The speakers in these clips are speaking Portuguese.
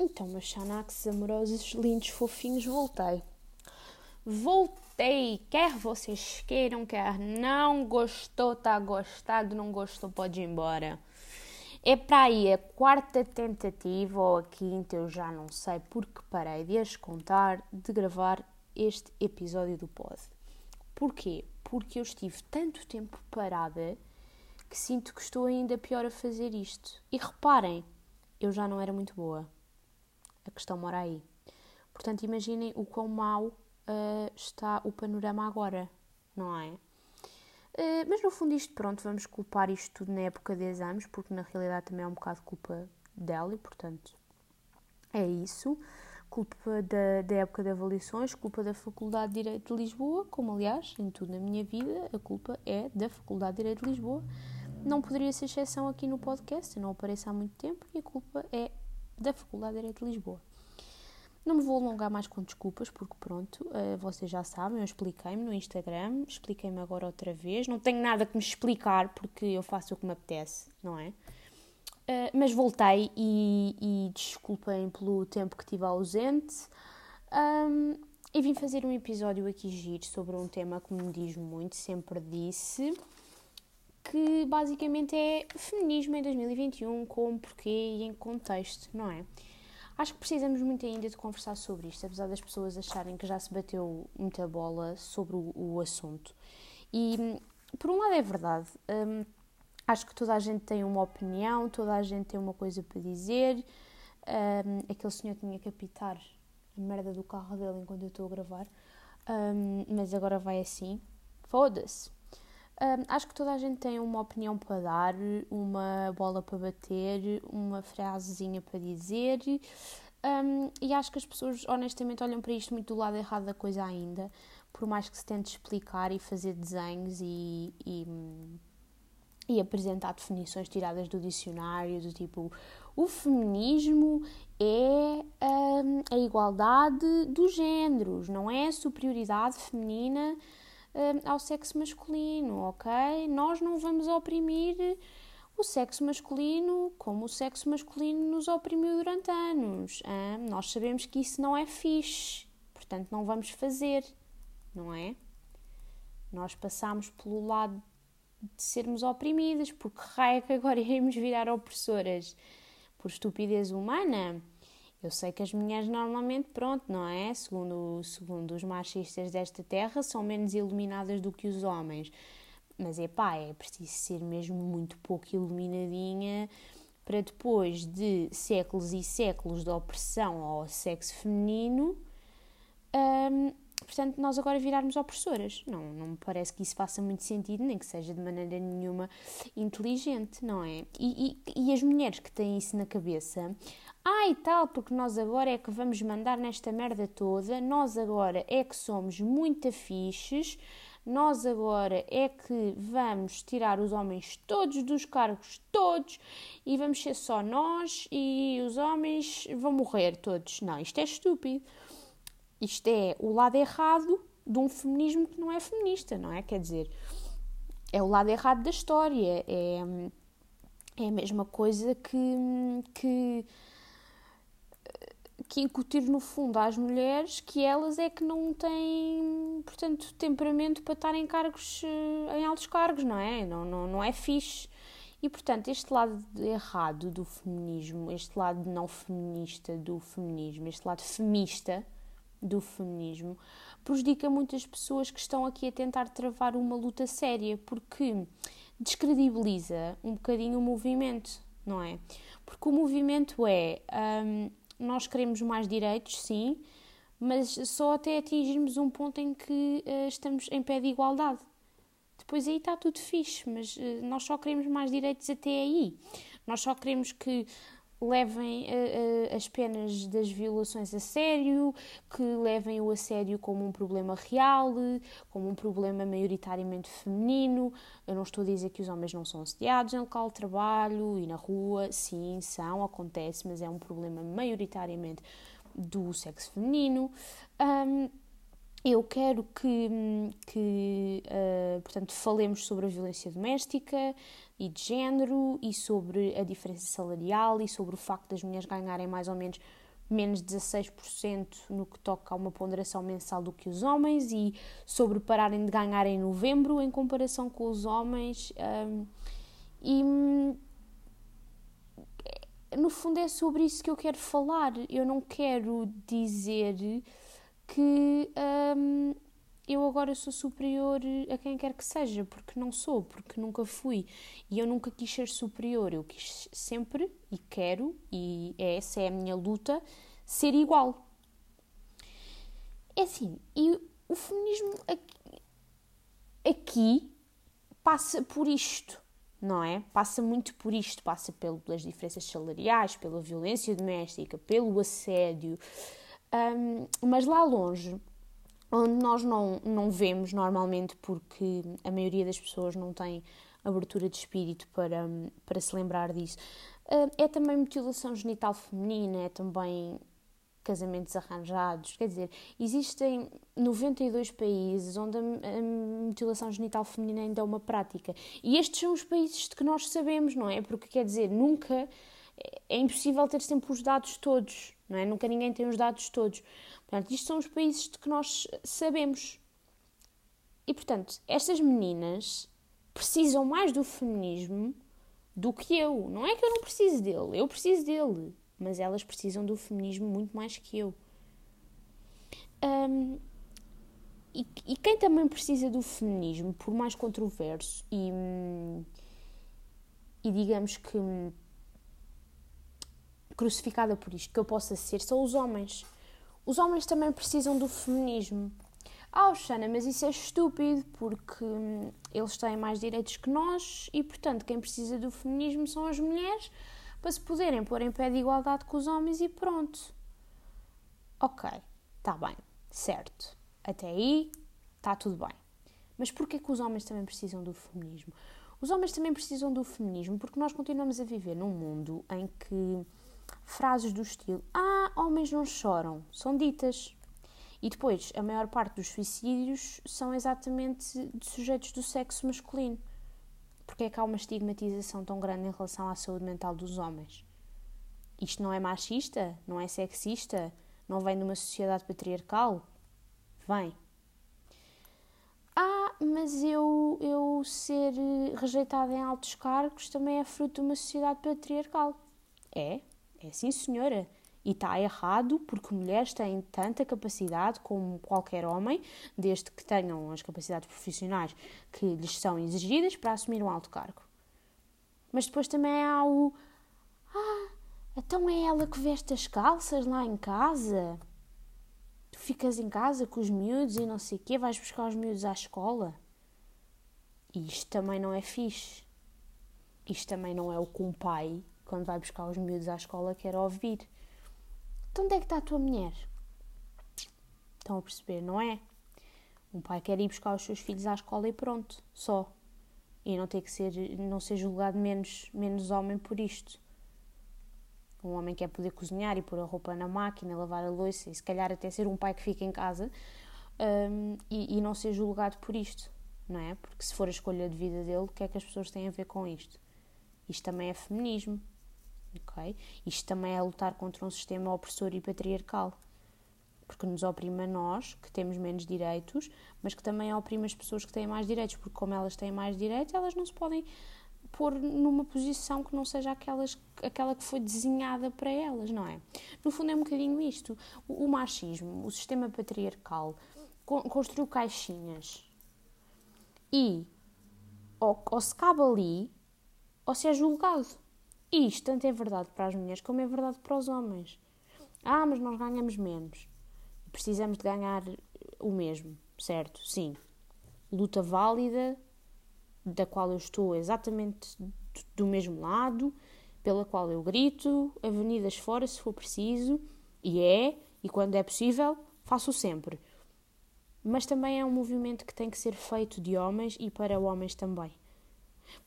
Então, meus xanaques amorosos, lindos, fofinhos, voltei. Voltei! Quer vocês queiram, quer não, gostou, tá gostado, não gostou, pode ir embora. É para aí a quarta tentativa, ou a quinta, eu já não sei, porque parei de as contar, de gravar este episódio do pod. Porquê? Porque eu estive tanto tempo parada que sinto que estou ainda pior a fazer isto. E reparem, eu já não era muito boa. A questão mora aí. Portanto, imaginem o quão mau uh, está o panorama agora, não é? Uh, mas no fundo, isto, pronto, vamos culpar isto tudo na época de exames, porque na realidade também é um bocado culpa dela e, portanto, é isso. Culpa da, da época de avaliações, culpa da Faculdade de Direito de Lisboa, como aliás, em tudo na minha vida, a culpa é da Faculdade de Direito de Lisboa. Não poderia ser exceção aqui no podcast, eu não apareço há muito tempo e a culpa é da Faculdade de Direito de Lisboa. Não me vou alongar mais com desculpas, porque pronto, uh, vocês já sabem, eu expliquei-me no Instagram, expliquei-me agora outra vez. Não tenho nada que me explicar, porque eu faço o que me apetece, não é? Uh, mas voltei e, e desculpem pelo tempo que estive ausente. Um, e vim fazer um episódio aqui giro sobre um tema que me diz muito, sempre disse, que basicamente é feminismo em 2021, como, porquê e em contexto, não é? Acho que precisamos muito ainda de conversar sobre isto, apesar das pessoas acharem que já se bateu muita bola sobre o, o assunto. E, por um lado, é verdade. Hum, acho que toda a gente tem uma opinião, toda a gente tem uma coisa para dizer. Um, aquele senhor tinha que apitar a merda do carro dele enquanto eu estou a gravar, um, mas agora vai assim. Foda-se. Um, acho que toda a gente tem uma opinião para dar, uma bola para bater, uma frasezinha para dizer, um, e acho que as pessoas honestamente olham para isto muito do lado errado da coisa ainda, por mais que se tente explicar e fazer desenhos e, e, e apresentar definições tiradas do dicionário, do tipo o feminismo é um, a igualdade dos géneros, não é a superioridade feminina ao sexo masculino, ok? Nós não vamos oprimir o sexo masculino como o sexo masculino nos oprimiu durante anos. Hein? Nós sabemos que isso não é fixe, portanto não vamos fazer, não é? Nós passamos pelo lado de sermos oprimidas, porque raio que agora iremos virar opressoras por estupidez humana? Eu sei que as mulheres normalmente, pronto, não é? Segundo, segundo os machistas desta terra, são menos iluminadas do que os homens. Mas é pá, é preciso ser mesmo muito pouco iluminadinha para depois de séculos e séculos de opressão ao sexo feminino, hum, portanto, nós agora virarmos opressoras. Não, não me parece que isso faça muito sentido, nem que seja de maneira nenhuma inteligente, não é? E, e, e as mulheres que têm isso na cabeça ah, e tal, porque nós agora é que vamos mandar nesta merda toda, nós agora é que somos muito afixes, nós agora é que vamos tirar os homens todos dos cargos, todos, e vamos ser só nós e os homens vão morrer todos. Não, isto é estúpido. Isto é o lado errado de um feminismo que não é feminista, não é? Quer dizer, é o lado errado da história, é, é a mesma coisa que. que que incutir no fundo às mulheres que elas é que não têm, portanto, temperamento para estar em cargos, eh, em altos cargos, não é? Não, não, não é fixe. E, portanto, este lado errado do feminismo, este lado não feminista do feminismo, este lado femista do feminismo, prejudica muitas pessoas que estão aqui a tentar travar uma luta séria, porque descredibiliza um bocadinho o movimento, não é? Porque o movimento é. Hum, nós queremos mais direitos, sim, mas só até atingirmos um ponto em que uh, estamos em pé de igualdade. Depois aí está tudo fixe, mas uh, nós só queremos mais direitos até aí. Nós só queremos que levem uh, as penas das violações a sério, que levem o assédio como um problema real, como um problema maioritariamente feminino. Eu não estou a dizer que os homens não são assediados em local de trabalho e na rua, sim, são, acontece, mas é um problema maioritariamente do sexo feminino. Um, eu quero que, que uh, portanto, falemos sobre a violência doméstica, e de género e sobre a diferença salarial e sobre o facto das mulheres ganharem mais ou menos menos 16% no que toca a uma ponderação mensal do que os homens e sobre pararem de ganhar em novembro em comparação com os homens. Um, e no fundo é sobre isso que eu quero falar. Eu não quero dizer que um, eu agora sou superior a quem quer que seja, porque não sou, porque nunca fui. E eu nunca quis ser superior, eu quis sempre e quero, e essa é a minha luta, ser igual. É assim, e o feminismo aqui, aqui passa por isto, não é? Passa muito por isto, passa pelas diferenças salariais, pela violência doméstica, pelo assédio, um, mas lá longe onde nós não, não vemos normalmente porque a maioria das pessoas não tem abertura de espírito para, para se lembrar disso. Ah, é também mutilação genital feminina, é também casamentos arranjados, quer dizer, existem 92 países onde a, a mutilação genital feminina ainda é uma prática. E estes são os países de que nós sabemos, não é? Porque quer dizer, nunca é impossível ter sempre os dados todos, não é? Nunca ninguém tem os dados todos. Portanto, isto são os países de que nós sabemos. E, portanto, estas meninas precisam mais do feminismo do que eu. Não é que eu não preciso dele, eu preciso dele. Mas elas precisam do feminismo muito mais que eu. Um, e, e, quem também precisa do feminismo, por mais controverso e, e digamos que crucificada por isto que eu possa ser, são os homens. Os homens também precisam do feminismo. Ah, Oxana, mas isso é estúpido porque hum, eles têm mais direitos que nós e, portanto, quem precisa do feminismo são as mulheres para se poderem pôr em pé de igualdade com os homens e pronto. Ok, está bem, certo. Até aí está tudo bem. Mas porquê que os homens também precisam do feminismo? Os homens também precisam do feminismo porque nós continuamos a viver num mundo em que frases do estilo Ah, homens não choram, são ditas. E depois, a maior parte dos suicídios são exatamente de sujeitos do sexo masculino. Porque é que há uma estigmatização tão grande em relação à saúde mental dos homens? Isto não é machista? Não é sexista? Não vem de uma sociedade patriarcal? Vem. Ah, mas eu, eu ser rejeitada em altos cargos também é fruto de uma sociedade patriarcal. É, é sim, senhora. E está errado porque mulheres têm tanta capacidade como qualquer homem, desde que tenham as capacidades profissionais que lhes são exigidas para assumir um alto cargo. Mas depois também há o. Ah, então é ela que veste as calças lá em casa? Tu ficas em casa com os miúdos e não sei o quê, vais buscar os miúdos à escola? E isto também não é fixe. Isto também não é o que um pai quando vai buscar os miúdos à escola, quer ouvir. Então onde é que está a tua mulher? Estão a perceber, não é? Um pai quer ir buscar os seus filhos à escola e pronto, só. E não ter que ser, não ser julgado menos, menos homem por isto. Um homem quer poder cozinhar e pôr a roupa na máquina, lavar a louça e se calhar até ser um pai que fica em casa um, e, e não ser julgado por isto, não é? Porque se for a escolha de vida dele, o que é que as pessoas têm a ver com isto? Isto também é feminismo. Isto também é lutar contra um sistema opressor e patriarcal, porque nos oprime a nós, que temos menos direitos, mas que também oprime as pessoas que têm mais direitos, porque como elas têm mais direitos, elas não se podem pôr numa posição que não seja aquelas, aquela que foi desenhada para elas, não é? No fundo é um bocadinho isto. O, o machismo, o sistema patriarcal, construiu caixinhas e ou, ou se cabe ali ou se é julgado. E isto tanto é verdade para as mulheres como é verdade para os homens. Ah, mas nós ganhamos menos. Precisamos de ganhar o mesmo, certo? Sim. Luta válida, da qual eu estou exatamente do mesmo lado, pela qual eu grito, avenidas fora se for preciso, e é, e quando é possível, faço sempre. Mas também é um movimento que tem que ser feito de homens e para homens também.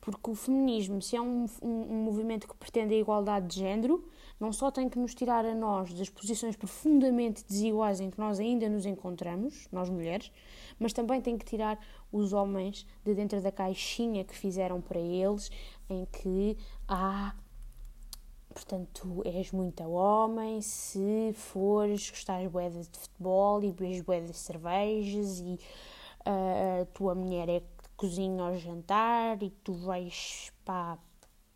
Porque o feminismo, se é um, um, um, movimento que pretende a igualdade de género, não só tem que nos tirar a nós das posições profundamente desiguais em que nós ainda nos encontramos, nós mulheres, mas também tem que tirar os homens de dentro da caixinha que fizeram para eles, em que há portanto, és muito homem se fores, gostares bué de futebol e bebes bué de cervejas e uh, a tua mulher é cozinha ao jantar e tu vais para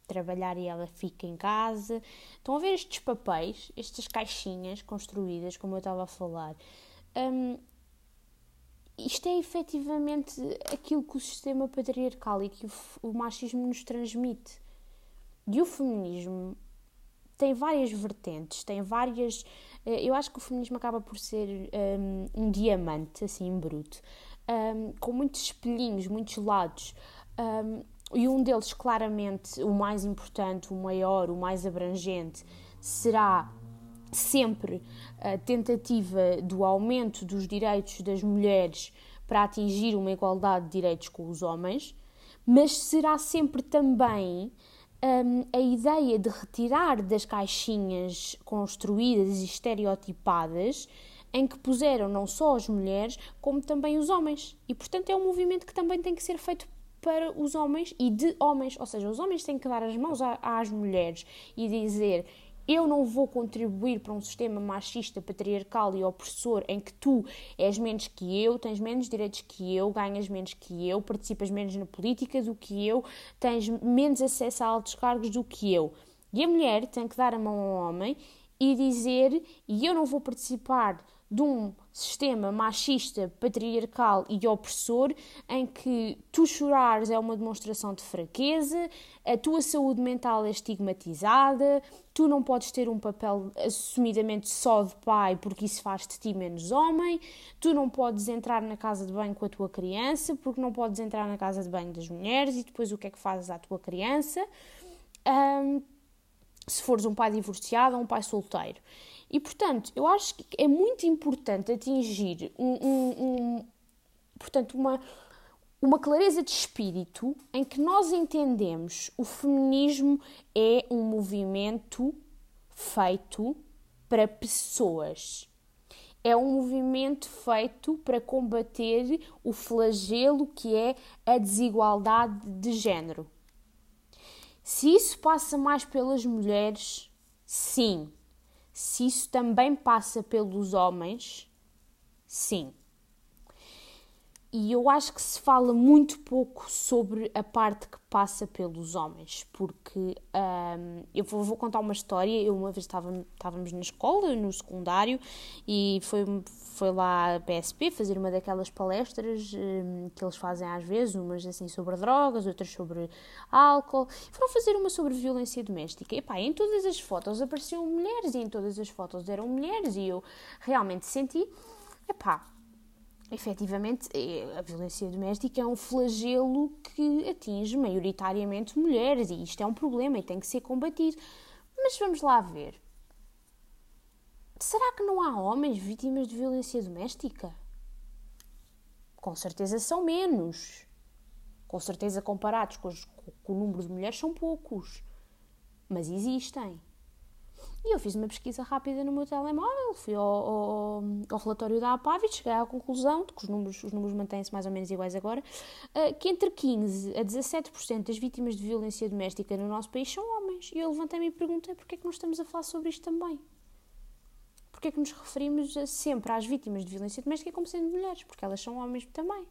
trabalhar e ela fica em casa. Estão a ver estes papéis, estas caixinhas construídas, como eu estava a falar. Um, isto é efetivamente aquilo que o sistema patriarcal e que o, o machismo nos transmite. E o feminismo tem várias vertentes, tem várias. Eh, eu acho que o feminismo acaba por ser um, um diamante, assim, bruto, um, com muitos espelhinhos, muitos lados. Um, e um deles, claramente, o mais importante, o maior, o mais abrangente, será sempre a tentativa do aumento dos direitos das mulheres para atingir uma igualdade de direitos com os homens, mas será sempre também um, a ideia de retirar das caixinhas construídas e estereotipadas em que puseram não só as mulheres, como também os homens. E, portanto, é um movimento que também tem que ser feito para os homens e de homens. Ou seja, os homens têm que dar as mãos às mulheres e dizer eu não vou contribuir para um sistema machista, patriarcal e opressor em que tu és menos que eu, tens menos direitos que eu, ganhas menos que eu, participas menos na política do que eu, tens menos acesso a altos cargos do que eu. E a mulher tem que dar a mão ao homem e dizer: e eu não vou participar de um sistema machista, patriarcal e opressor em que tu chorares é uma demonstração de fraqueza, a tua saúde mental é estigmatizada, tu não podes ter um papel assumidamente só de pai porque isso faz de ti menos homem, tu não podes entrar na casa de banho com a tua criança porque não podes entrar na casa de banho das mulheres e depois o que é que fazes à tua criança. Um, se fores um pai divorciado ou um pai solteiro. E, portanto, eu acho que é muito importante atingir um, um, um, portanto, uma, uma clareza de espírito em que nós entendemos o feminismo é um movimento feito para pessoas. É um movimento feito para combater o flagelo que é a desigualdade de género. Se isso passa mais pelas mulheres, sim, se isso também passa pelos homens, sim. E eu acho que se fala muito pouco sobre a parte que passa pelos homens, porque um, eu vou, vou, contar uma história. Eu uma vez estava, estávamos na escola, no secundário, e foi, foi lá a PSP fazer uma daquelas palestras um, que eles fazem às vezes, umas assim sobre drogas, outras sobre álcool. Foram fazer uma sobre violência doméstica. E pá, em todas as fotos apareciam mulheres e em todas as fotos eram mulheres e eu realmente senti, epá, efetivamente é, a violência doméstica é um flagelo que atinge maioritariamente mulheres e isto é um problema e tem que ser combatido. Mas vamos lá ver. Será que não há homens vítimas de violência doméstica? Com certeza são menos. Com certeza, comparados com, os, com o número de mulheres, são poucos. Mas existem. E eu fiz uma pesquisa rápida no meu telemóvel, fui ao, ao, ao relatório da APAV e cheguei à conclusão de que os números, os números mantêm-se mais ou menos iguais agora, uh, que entre 15% a 17% das vítimas de violência doméstica no nosso país são homens. E eu levantei-me e perguntei porquê é que nós estamos a falar sobre isto também porque é que nos referimos sempre às vítimas de violência doméstica como sendo mulheres? Porque elas são homens também.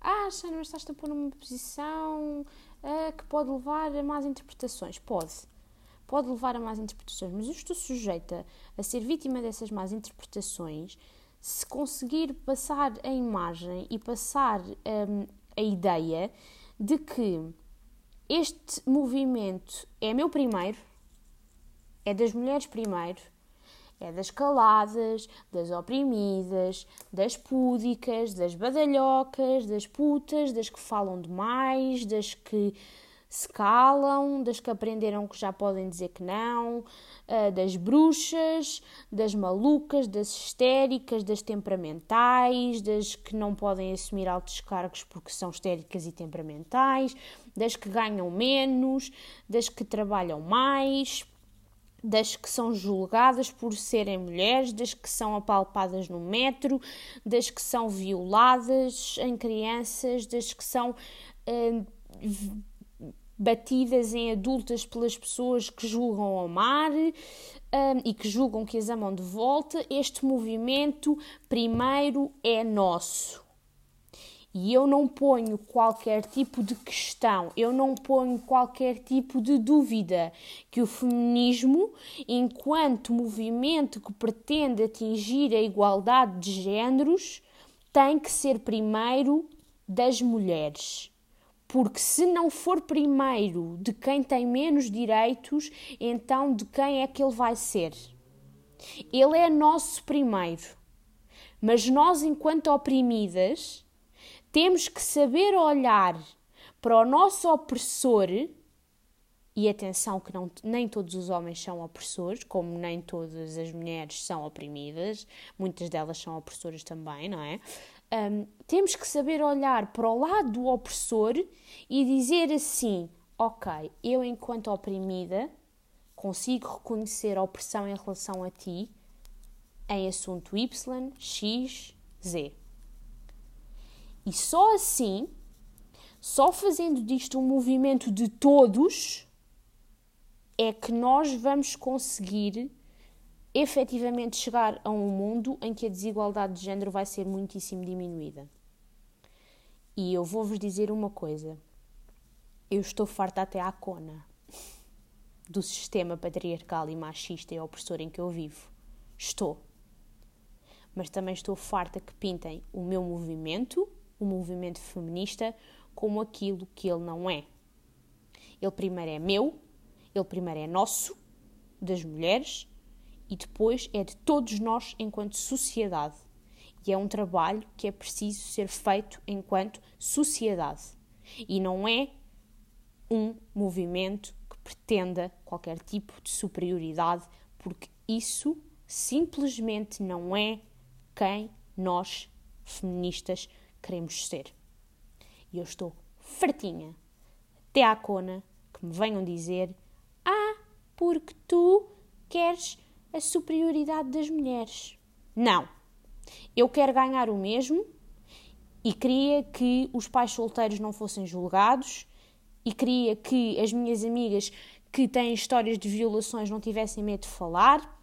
Ah, mas estás-te a pôr numa posição uh, que pode levar a más interpretações. Pode. Pode levar a más interpretações, mas eu estou sujeita a ser vítima dessas más interpretações se conseguir passar a imagem e passar um, a ideia de que este movimento é meu primeiro, é das mulheres primeiro, é das caladas, das oprimidas, das púdicas, das badalhocas, das putas, das que falam demais, das que se calam, das que aprenderam que já podem dizer que não, ah, das bruxas, das malucas, das histéricas, das temperamentais, das que não podem assumir altos cargos porque são histéricas e temperamentais, das que ganham menos, das que trabalham mais, das que são julgadas por serem mulheres, das que são apalpadas no metro, das que são violadas em crianças, das que são uh, batidas em adultas pelas pessoas que julgam amar um, e que julgam que as amam de volta. Este movimento, primeiro, é nosso. E eu não ponho qualquer tipo de questão, eu não ponho qualquer tipo de dúvida que o feminismo, enquanto movimento que pretende atingir a igualdade de géneros, tem que ser primeiro das mulheres. Porque se não for primeiro de quem tem menos direitos, então de quem é que ele vai ser? Ele é nosso primeiro. Mas nós, enquanto oprimidas, temos que saber olhar para o nosso opressor. E atenção que não, nem todos os homens são opressores, como nem todas as mulheres são oprimidas, muitas delas são opressoras também, não é? Um, temos que saber olhar para o lado do opressor e dizer assim: ok, eu, enquanto oprimida, consigo reconhecer a opressão em relação a ti em assunto Y, X, Z. E só assim, só fazendo disto um movimento de todos, é que nós vamos conseguir efetivamente chegar a um mundo em que a desigualdade de género vai ser muitíssimo diminuída. E eu vou-vos dizer uma coisa. Eu estou farta até à cona do sistema patriarcal e machista e opressor em que eu vivo. Estou. Mas também estou farta que pintem o meu movimento, o movimento feminista, como aquilo que ele não é. Ele primeiro é meu, ele primeiro é nosso, das mulheres, e depois é de todos nós enquanto sociedade. E é um trabalho que é preciso ser feito enquanto sociedade. E não é um movimento que pretenda qualquer tipo de superioridade, porque isso simplesmente não é quem nós, feministas, queremos ser. E eu estou fartinha, até à cona, que me venham dizer: Ah, porque tu queres a superioridade das mulheres. Não. Eu quero ganhar o mesmo e queria que os pais solteiros não fossem julgados e queria que as minhas amigas que têm histórias de violações não tivessem medo de falar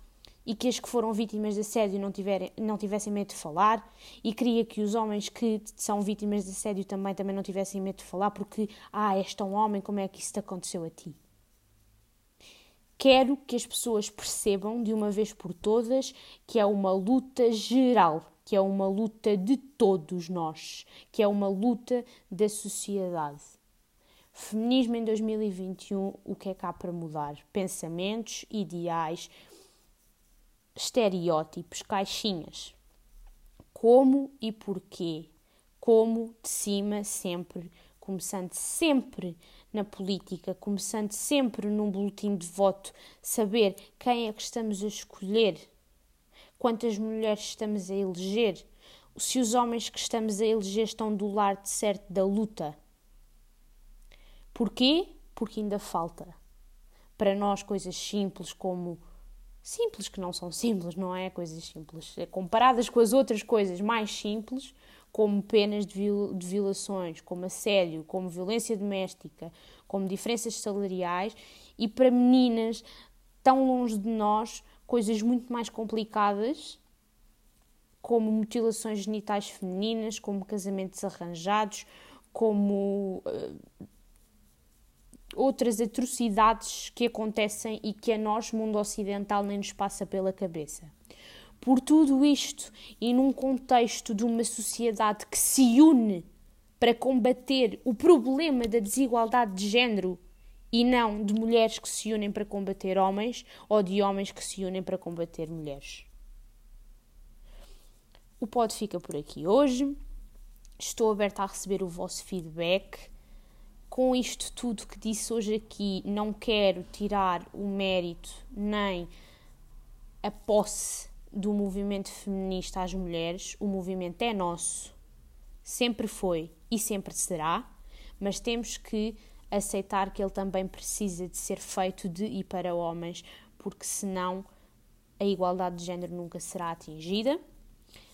e que as que foram vítimas de assédio não, tiverem, não tivessem medo de falar e queria que os homens que são vítimas de assédio também, também não tivessem medo de falar porque, ah, és tão homem, como é que isso te aconteceu a ti? Quero que as pessoas percebam de uma vez por todas que é uma luta geral, que é uma luta de todos nós, que é uma luta da sociedade. Feminismo em 2021, o que é cá para mudar? Pensamentos, ideais, estereótipos, caixinhas. Como e porquê? Como de cima sempre, começando sempre na política, começando sempre num boletim de voto, saber quem é que estamos a escolher, quantas mulheres estamos a eleger, se os homens que estamos a eleger estão do lado certo da luta. Porquê? Porque ainda falta. Para nós, coisas simples como. Simples que não são simples, não é? Coisas simples. Comparadas com as outras coisas mais simples, como penas de, violações, como assédio, como violência doméstica, como diferenças salariais, e para meninas tão longe de nós, coisas muito mais complicadas, como mutilações genitais femininas, como casamentos arranjados, como uh, outras atrocidades que acontecem e que a nós, mundo ocidental, nem nos passa pela cabeça. Por tudo isto e num contexto de uma sociedade que se une para combater o problema da desigualdade de género e não de mulheres que se unem para combater homens ou de homens que se unem para combater mulheres. O pod fica por aqui hoje. Estou aberta a receber o vosso feedback. Com isto tudo que disse hoje aqui, não quero tirar o mérito nem a posse do movimento feminista às mulheres. O movimento é nosso, sempre foi e sempre será, mas temos que aceitar que ele também precisa de ser feito de e para homens, porque senão a igualdade de género nunca será atingida.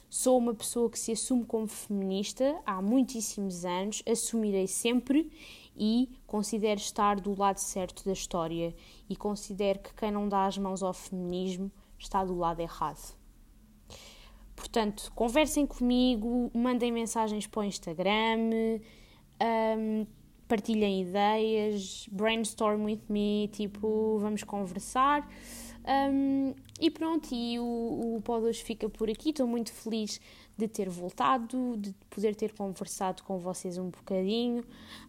Sou uma pessoa que se assume como feminista há muitíssimos anos, assumirei sempre e considero estar do lado certo da história e considero que quem não dá as mãos ao feminismo está do lado errado. Portanto, conversem comigo, mandem mensagens para o Instagram, um, partilhem ideias, brainstorm with me, tipo, vamos conversar. Um, e pronto, e o, o Pod hoje fica por aqui. Estou muito feliz de ter voltado, de poder ter conversado com vocês um bocadinho,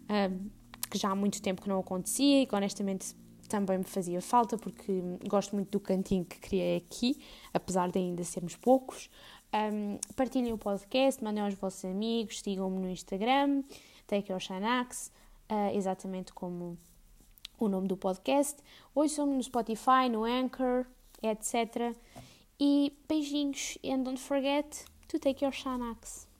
um, que já há muito tempo que não acontecia e que honestamente também me fazia falta porque gosto muito do cantinho que criei aqui, apesar de ainda sermos poucos. Um, partilhem o podcast, mandem aos vossos amigos, sigam-me no Instagram, Take Your Shanax, uh, exatamente como o nome do podcast. Somos no Spotify, no Anchor, etc. E beijinhos and don't forget to take your Shanax.